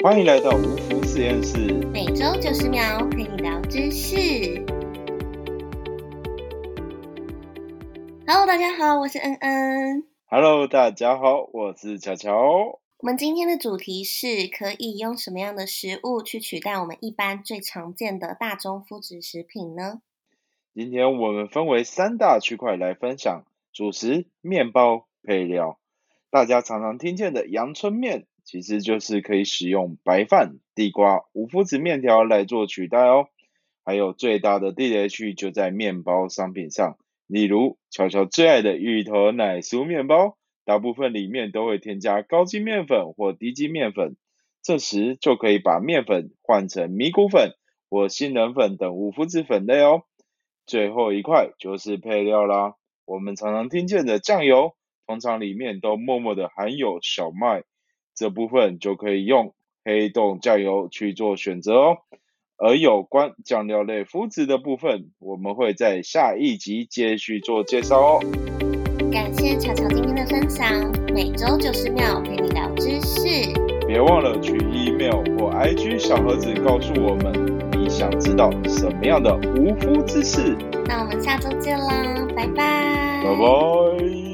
欢迎来到无福实验室。每周九十秒陪你聊知识。Hello，大家好，我是恩恩。Hello，大家好，我是乔乔。我们今天的主题是可以用什么样的食物去取代我们一般最常见的大宗麸质食品呢？今天我们分为三大区块来分享主食、面包、配料。大家常常听见的阳春面，其实就是可以使用白饭、地瓜、五麸子面条来做取代哦。还有最大的地雷区就在面包商品上，例如乔乔最爱的芋头奶酥面包，大部分里面都会添加高筋面粉或低筋面粉，这时就可以把面粉换成米谷粉或杏仁粉等五麸子粉类哦。最后一块就是配料啦，我们常常听见的酱油，通常里面都默默的含有小麦，这部分就可以用黑洞酱油去做选择哦。而有关酱料类麸质的部分，我们会在下一集继续做介绍哦。感谢巧巧今天的分享，每周九十秒陪你聊知识。别忘了去 email 或 IG 小盒子告诉我们你想知道什么样的无麸知识。那我们下周见啦，拜拜。拜拜。